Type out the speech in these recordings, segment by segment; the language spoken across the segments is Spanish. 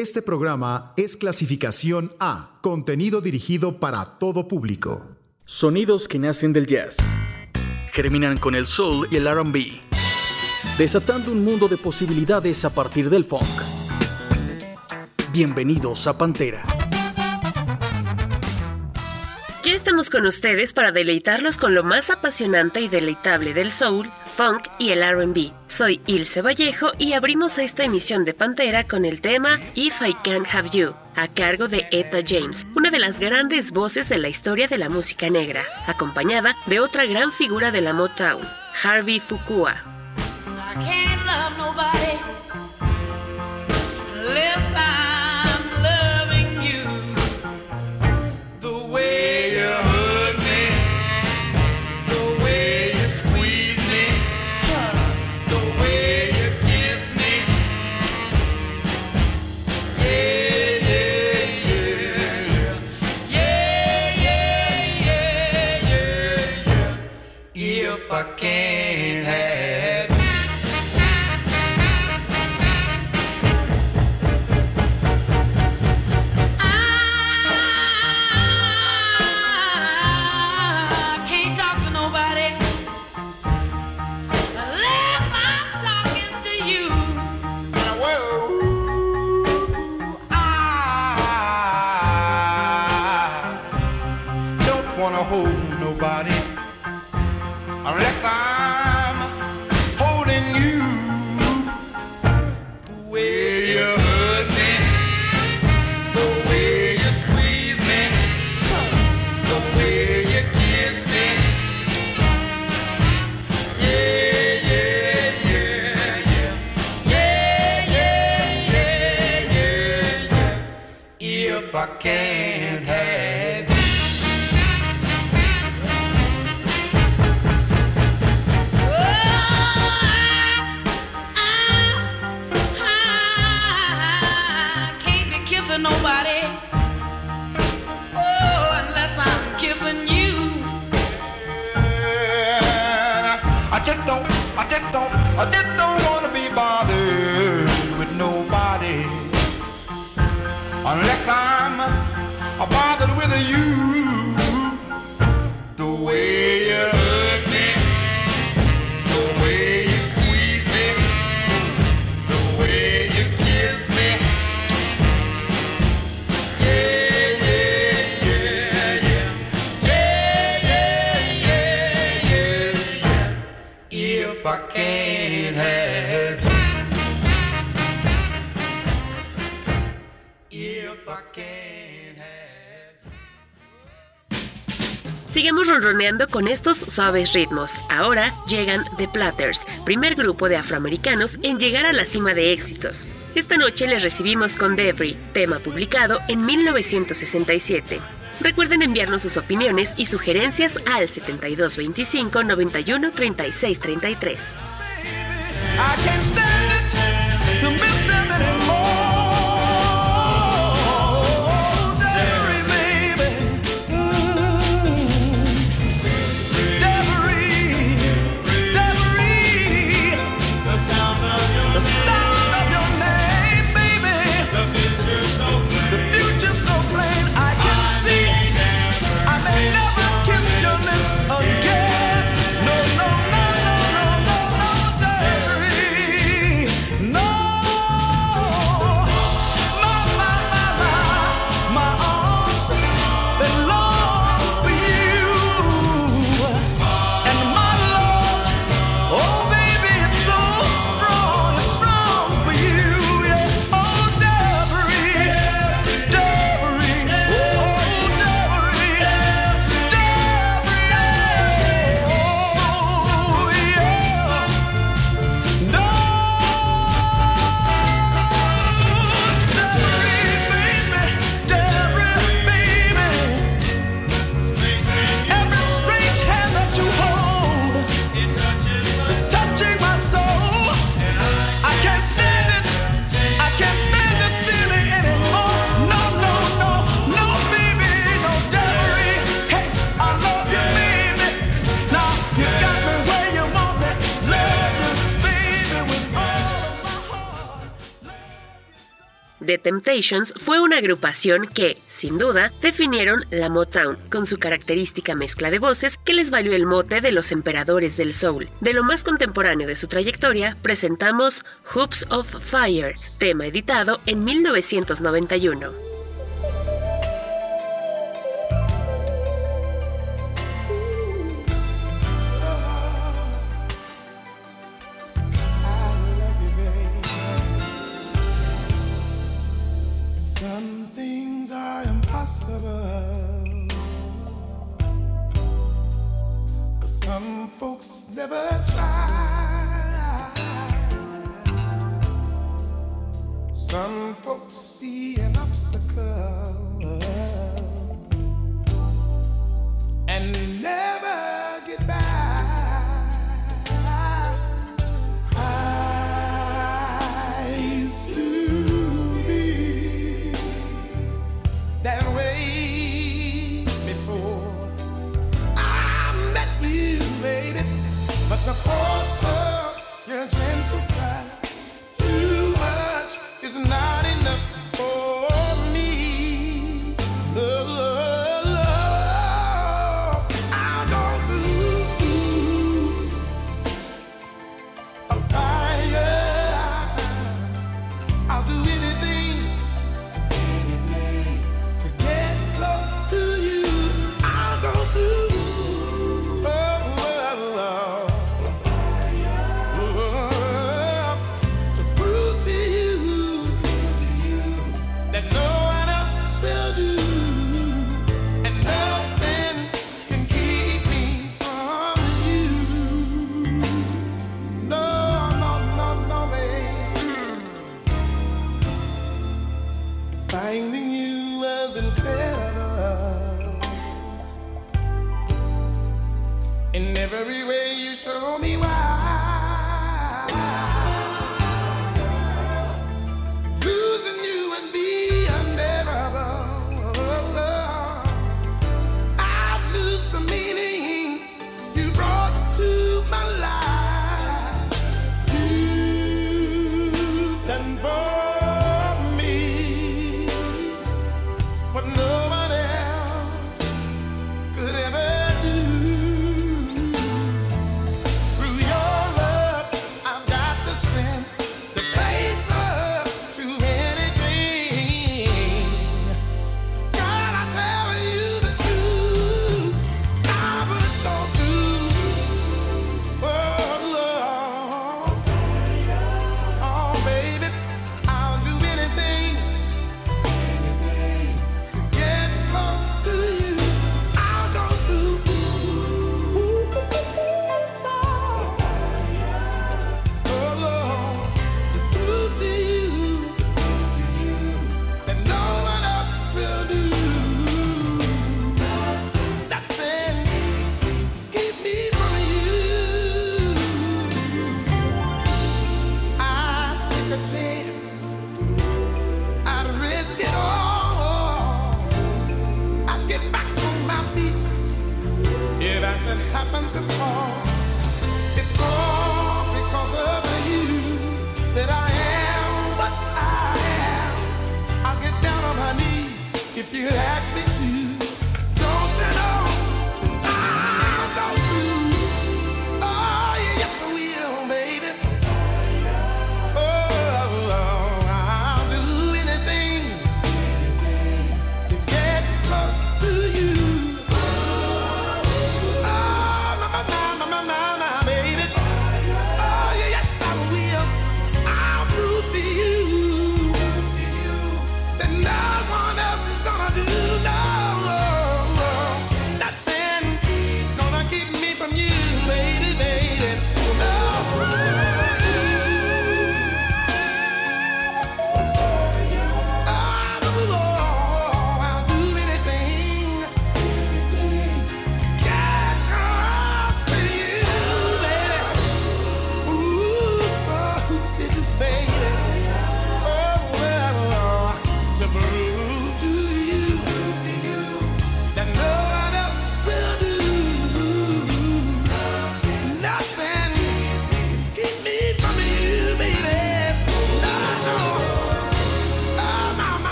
Este programa es clasificación A, contenido dirigido para todo público. Sonidos que nacen del jazz. Germinan con el soul y el RB. Desatando un mundo de posibilidades a partir del funk. Bienvenidos a Pantera. Ya estamos con ustedes para deleitarlos con lo más apasionante y deleitable del soul, funk y el RB. Soy Ilse Vallejo y abrimos esta emisión de Pantera con el tema If I Can't Have You, a cargo de Etta James, una de las grandes voces de la historia de la música negra, acompañada de otra gran figura de la Motown, Harvey Fukua. Con estos suaves ritmos. Ahora llegan The Platters, primer grupo de afroamericanos en llegar a la cima de éxitos. Esta noche les recibimos con Debris, tema publicado en 1967. Recuerden enviarnos sus opiniones y sugerencias al 7225 91 36 33. Fue una agrupación que, sin duda, definieron la Motown, con su característica mezcla de voces que les valió el mote de los emperadores del soul. De lo más contemporáneo de su trayectoria, presentamos Hoops of Fire, tema editado en 1991. folks never try. Some folks see an obstacle.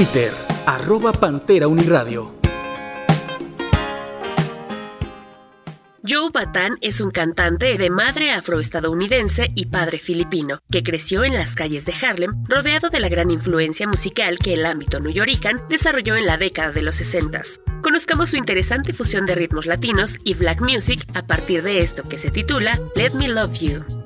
Twitter, arroba Pantera Uniradio. Joe Batan es un cantante de madre afroestadounidense y padre filipino, que creció en las calles de Harlem, rodeado de la gran influencia musical que el ámbito nuyorican desarrolló en la década de los 60. Conozcamos su interesante fusión de ritmos latinos y black music a partir de esto que se titula Let Me Love You.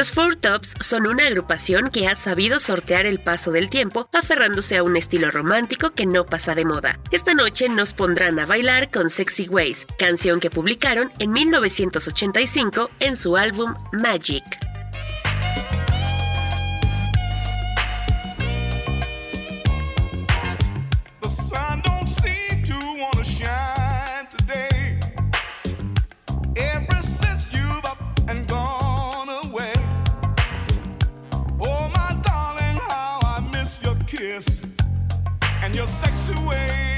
Los Four Tops son una agrupación que ha sabido sortear el paso del tiempo aferrándose a un estilo romántico que no pasa de moda. Esta noche nos pondrán a bailar con Sexy Ways, canción que publicaron en 1985 en su álbum Magic. And your sexy ways.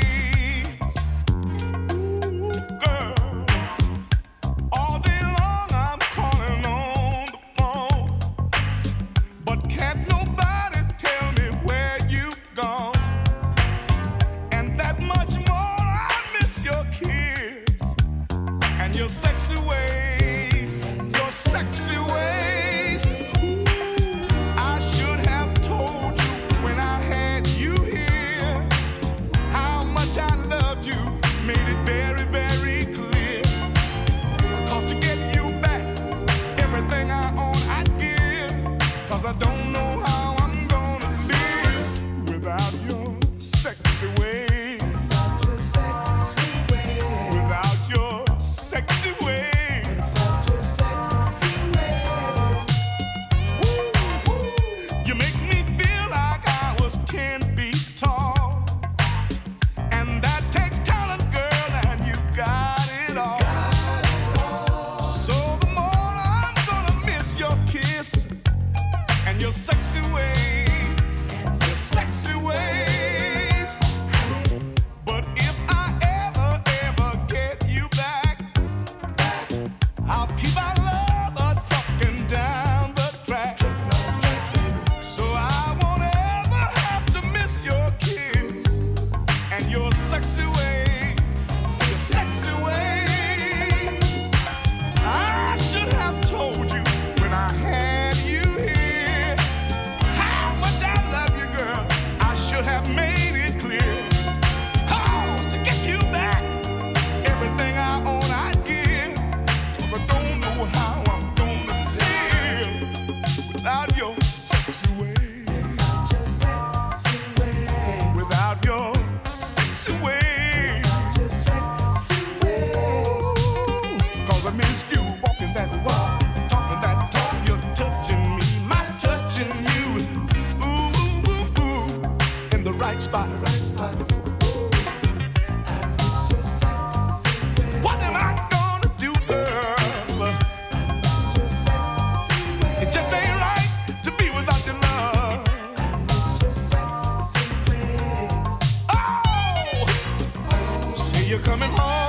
coming home.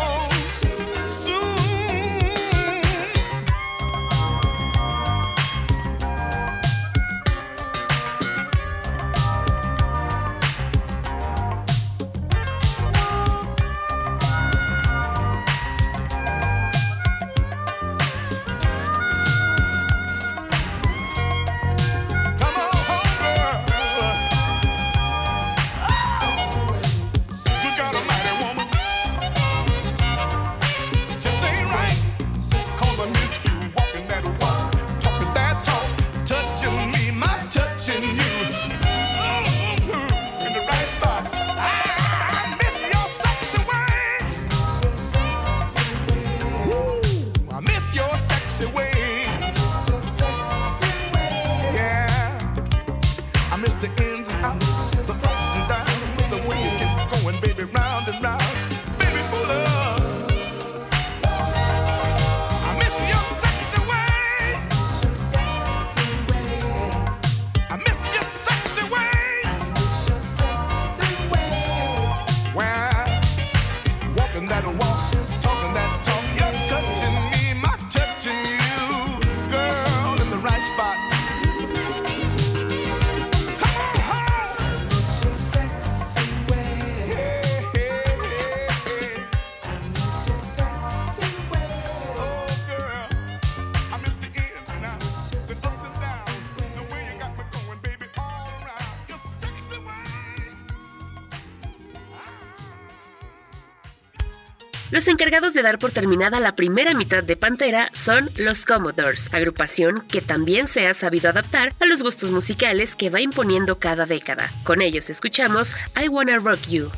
Los encargados de dar por terminada la primera mitad de Pantera son los Commodores, agrupación que también se ha sabido adaptar a los gustos musicales que va imponiendo cada década. Con ellos escuchamos I Wanna Rock You.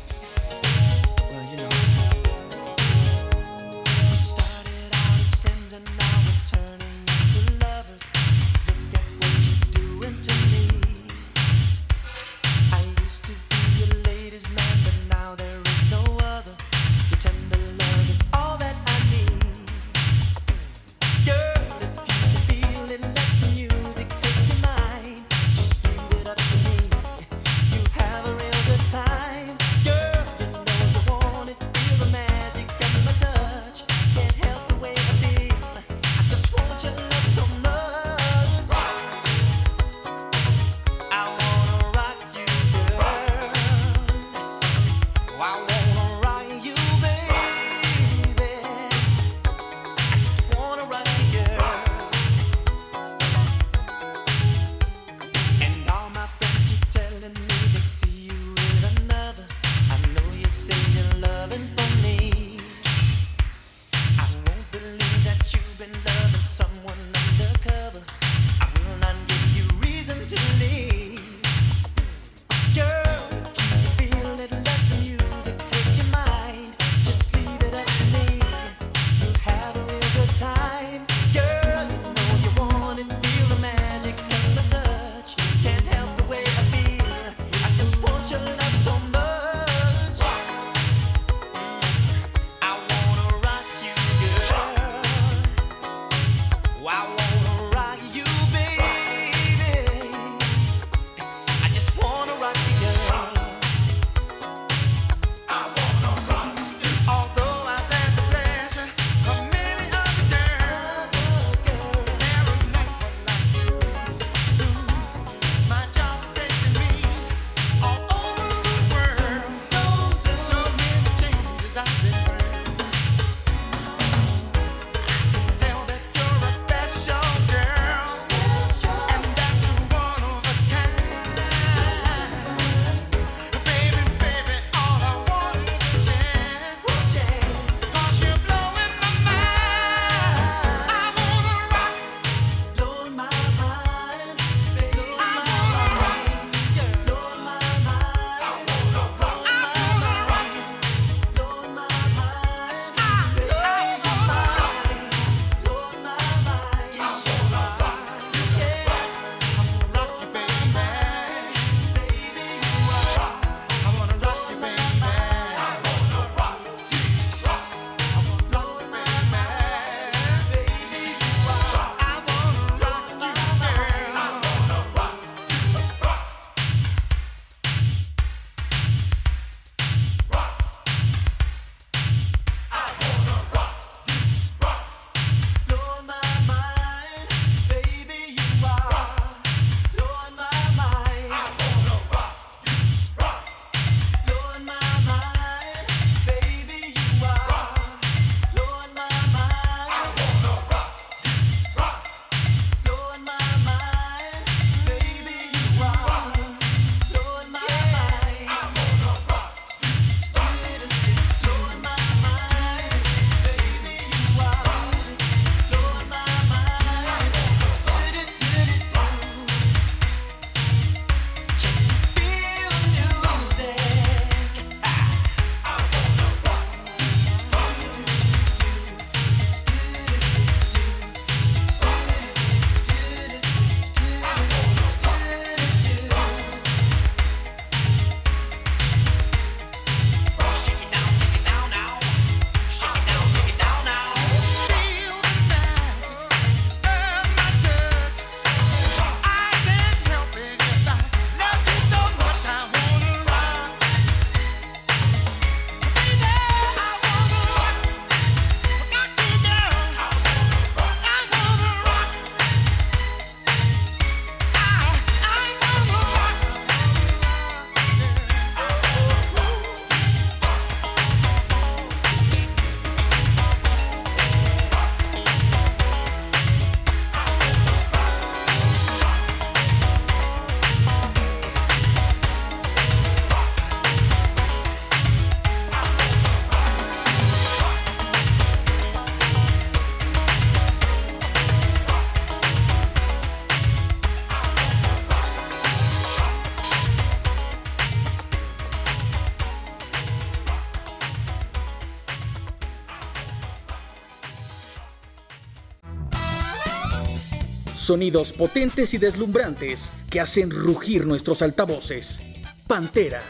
Sonidos potentes y deslumbrantes que hacen rugir nuestros altavoces. Pantera.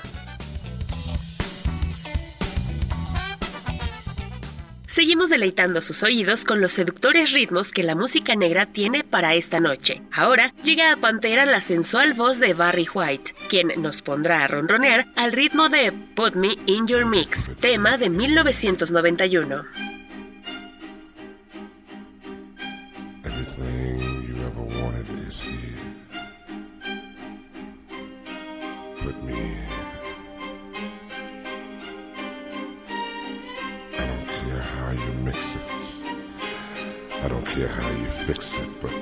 Seguimos deleitando sus oídos con los seductores ritmos que la música negra tiene para esta noche. Ahora llega a Pantera la sensual voz de Barry White, quien nos pondrá a ronronear al ritmo de Put Me In Your Mix, tema de 1991. care how you fix it, but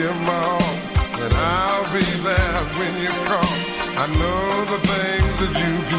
you, Mom, and I'll be there when you call. I know the things that you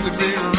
the green.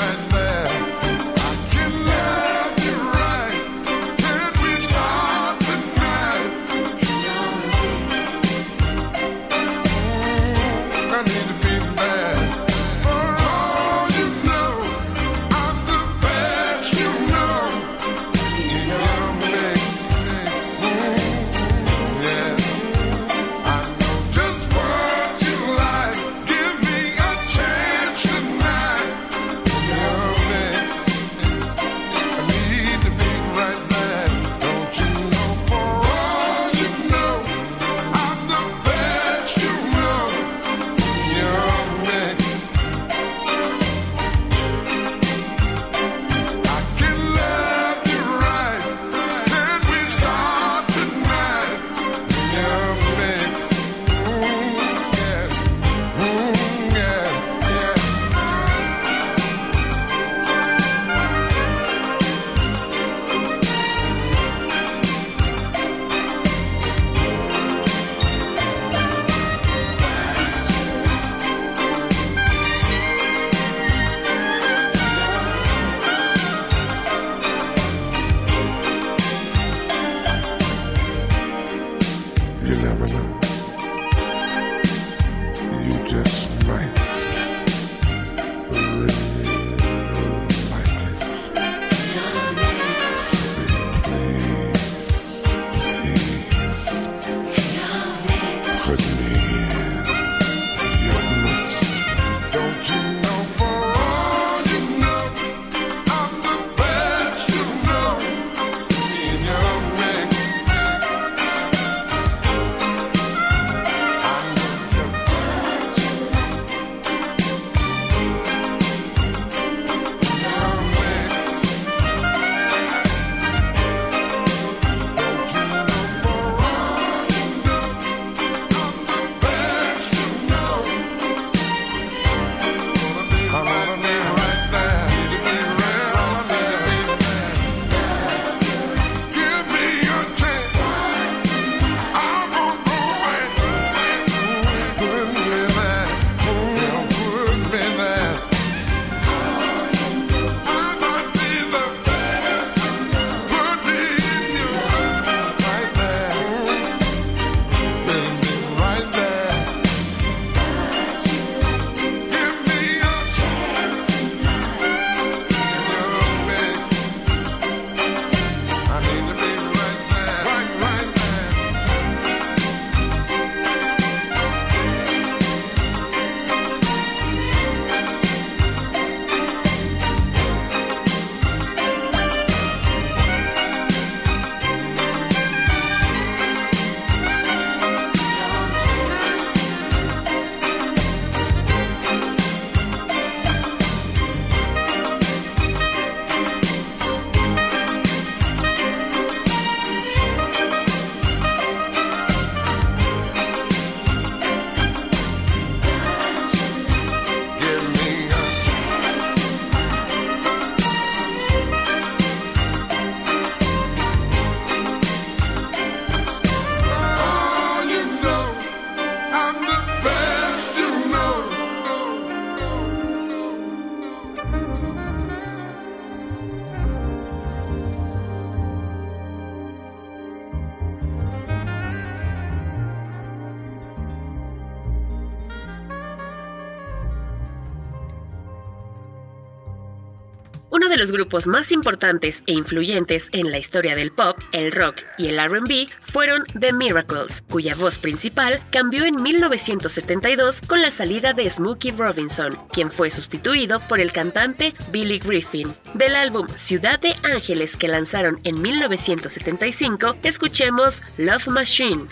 los grupos más importantes e influyentes en la historia del pop, el rock y el RB fueron The Miracles, cuya voz principal cambió en 1972 con la salida de Smokey Robinson, quien fue sustituido por el cantante Billy Griffin. Del álbum Ciudad de Ángeles que lanzaron en 1975, escuchemos Love Machine.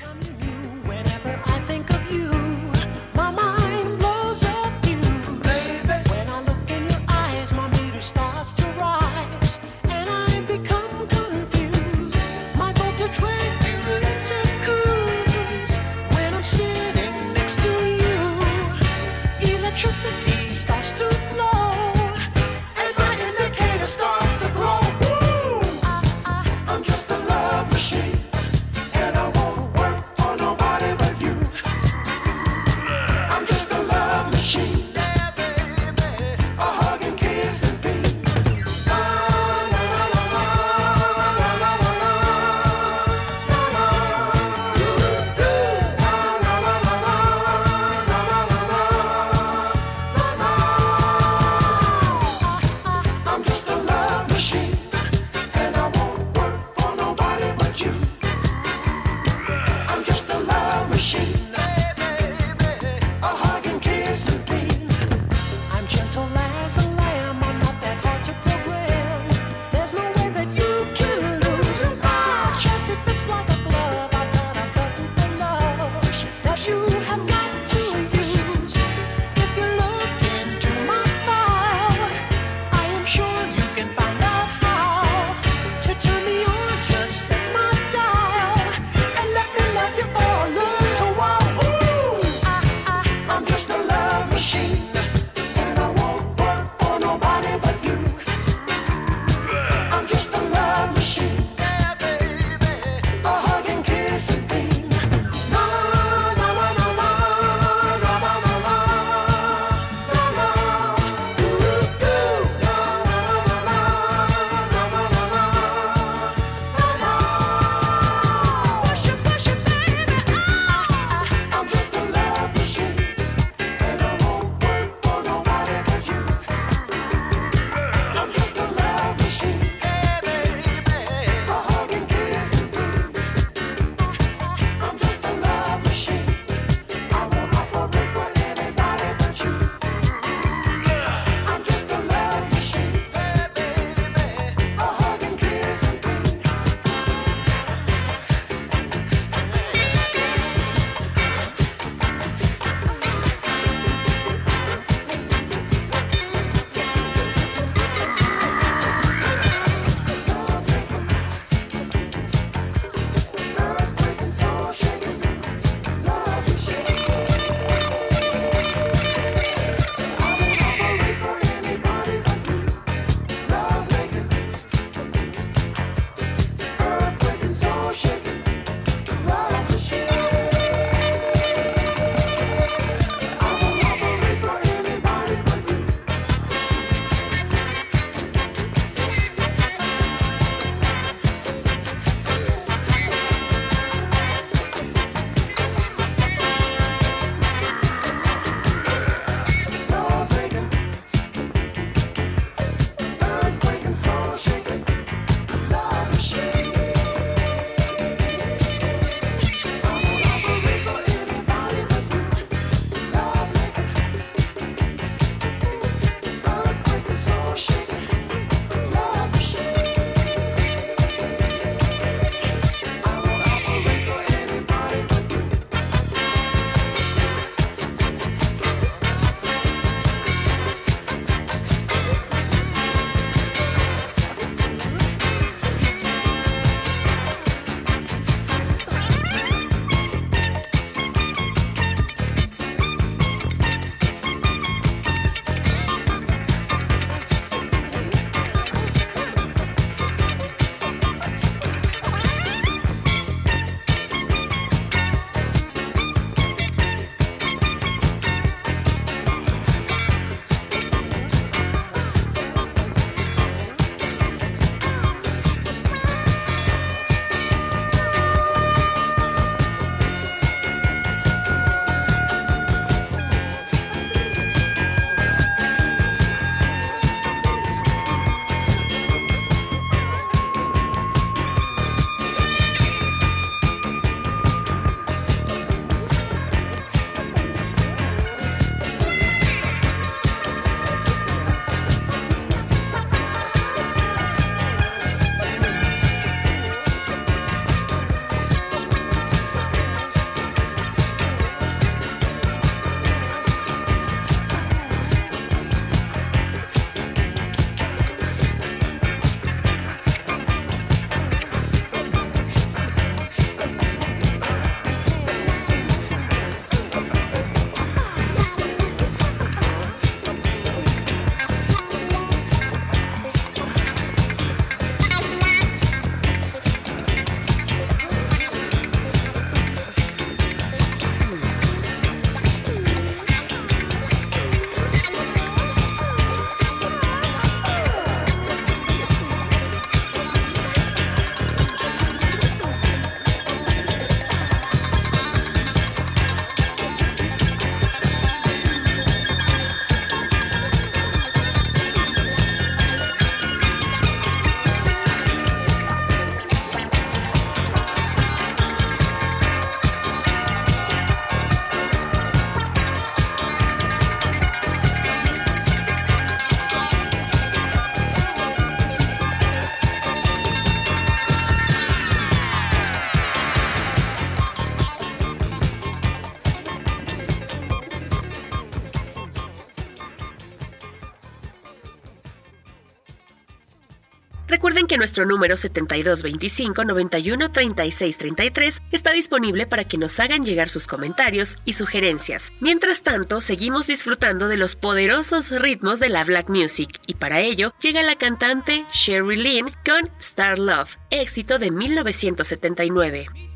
Recuerden que nuestro número 7225 91 36 33 está disponible para que nos hagan llegar sus comentarios y sugerencias. Mientras tanto, seguimos disfrutando de los poderosos ritmos de la black music y para ello llega la cantante Sherry Lynn con Star Love, éxito de 1979.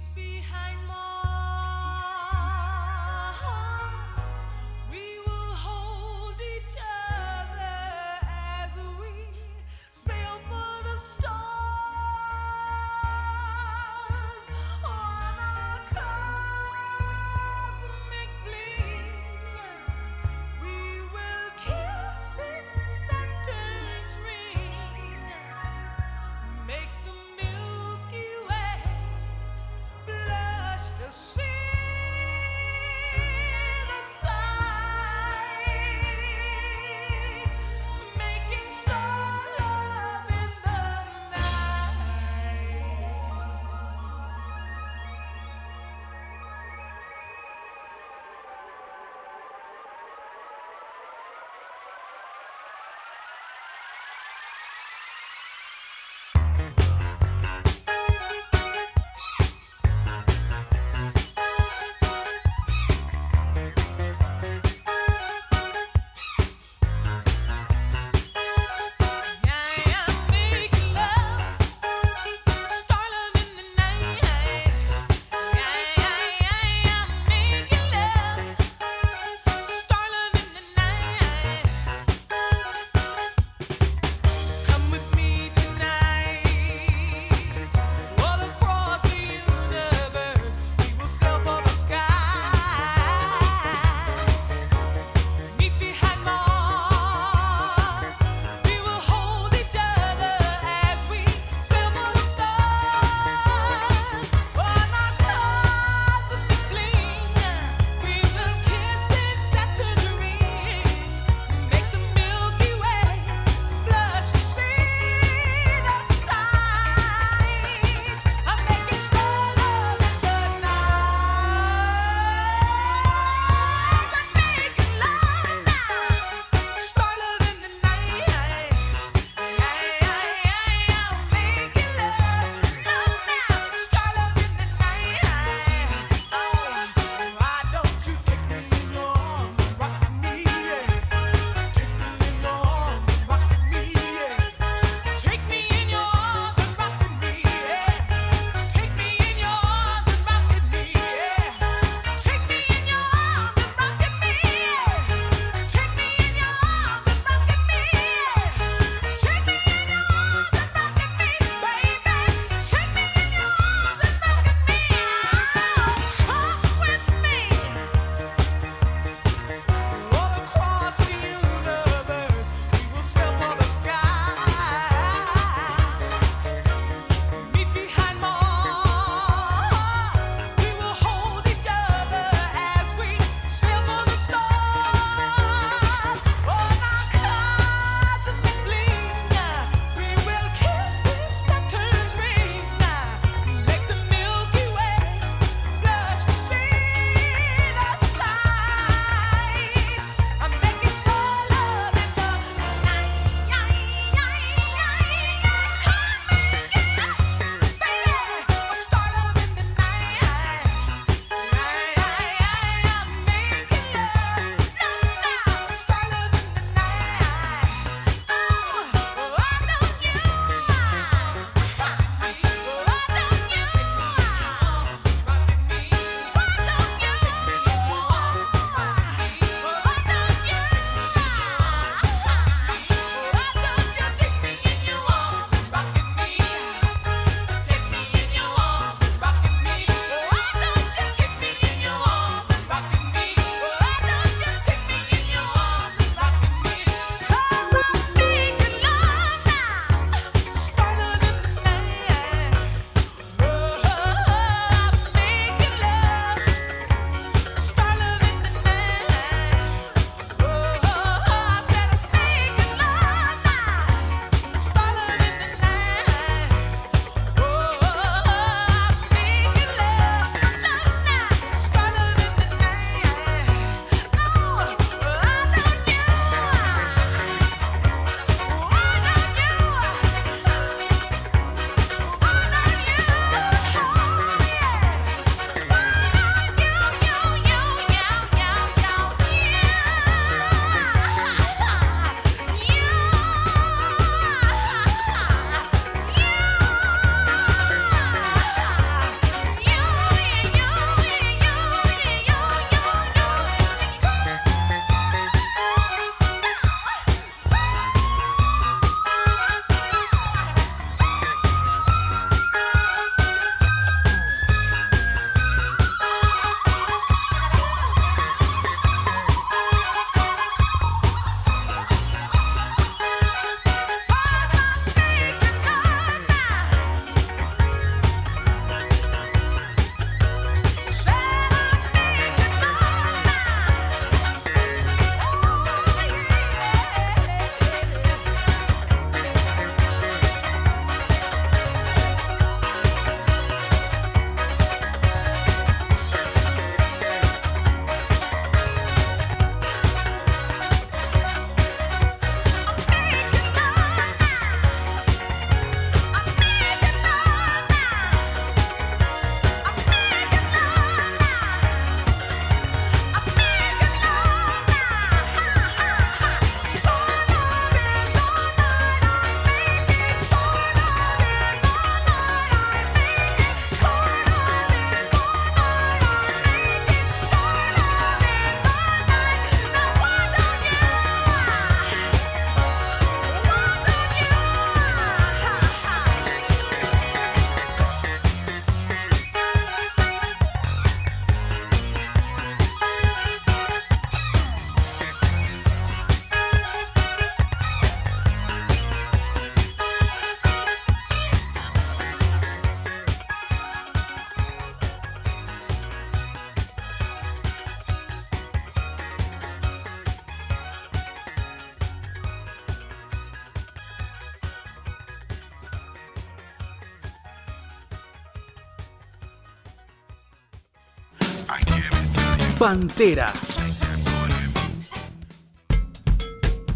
Pantera.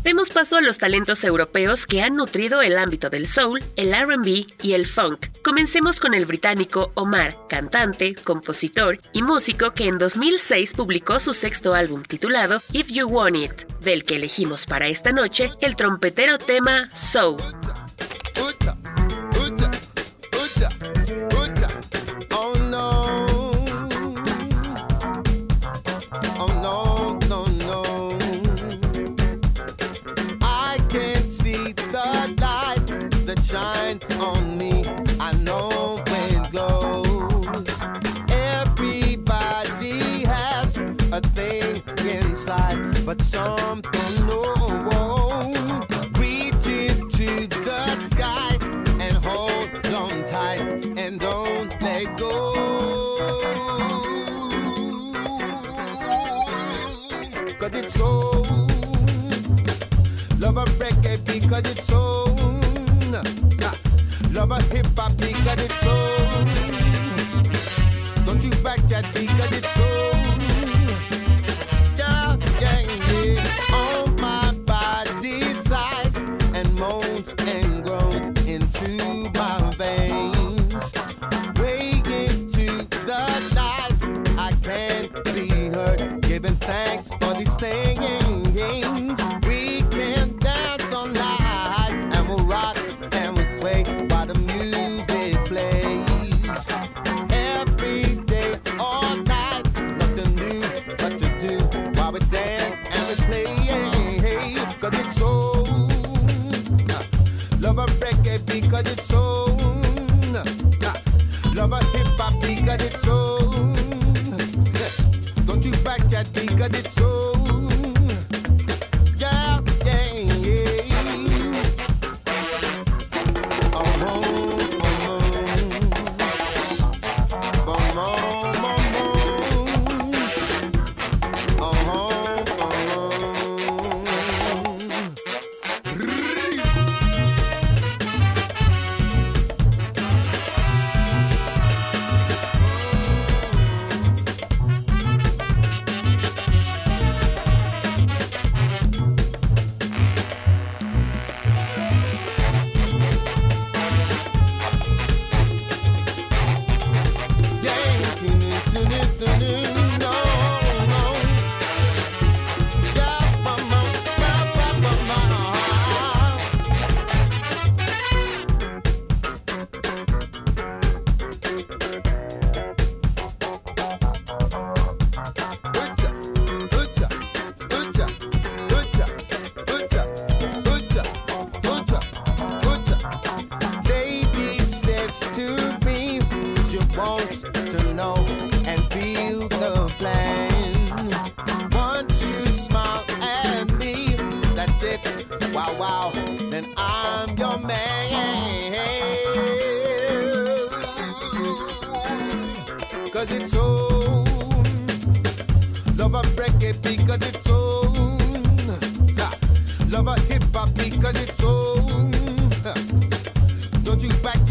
Demos paso a los talentos europeos que han nutrido el ámbito del soul, el RB y el funk. Comencemos con el británico Omar, cantante, compositor y músico que en 2006 publicó su sexto álbum titulado If You Want It, del que elegimos para esta noche el trompetero tema Soul.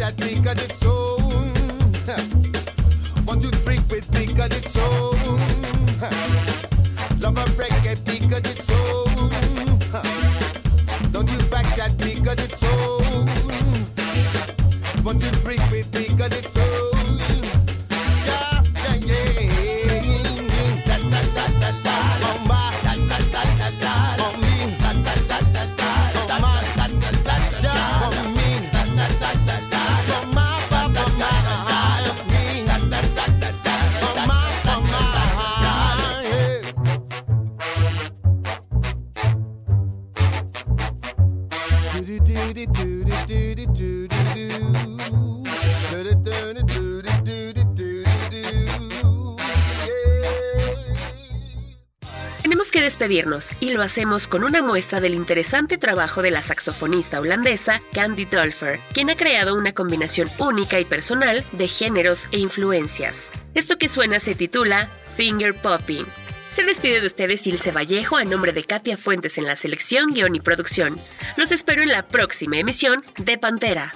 that make of its own. what you drink with make of its own. y lo hacemos con una muestra del interesante trabajo de la saxofonista holandesa Candy Dolfer, quien ha creado una combinación única y personal de géneros e influencias. Esto que suena se titula Finger Popping. Se despide de ustedes Ilse Vallejo a nombre de Katia Fuentes en la selección, guion y producción. Los espero en la próxima emisión de Pantera.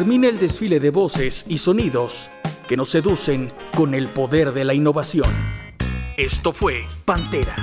Termina el desfile de voces y sonidos que nos seducen con el poder de la innovación. Esto fue Pantera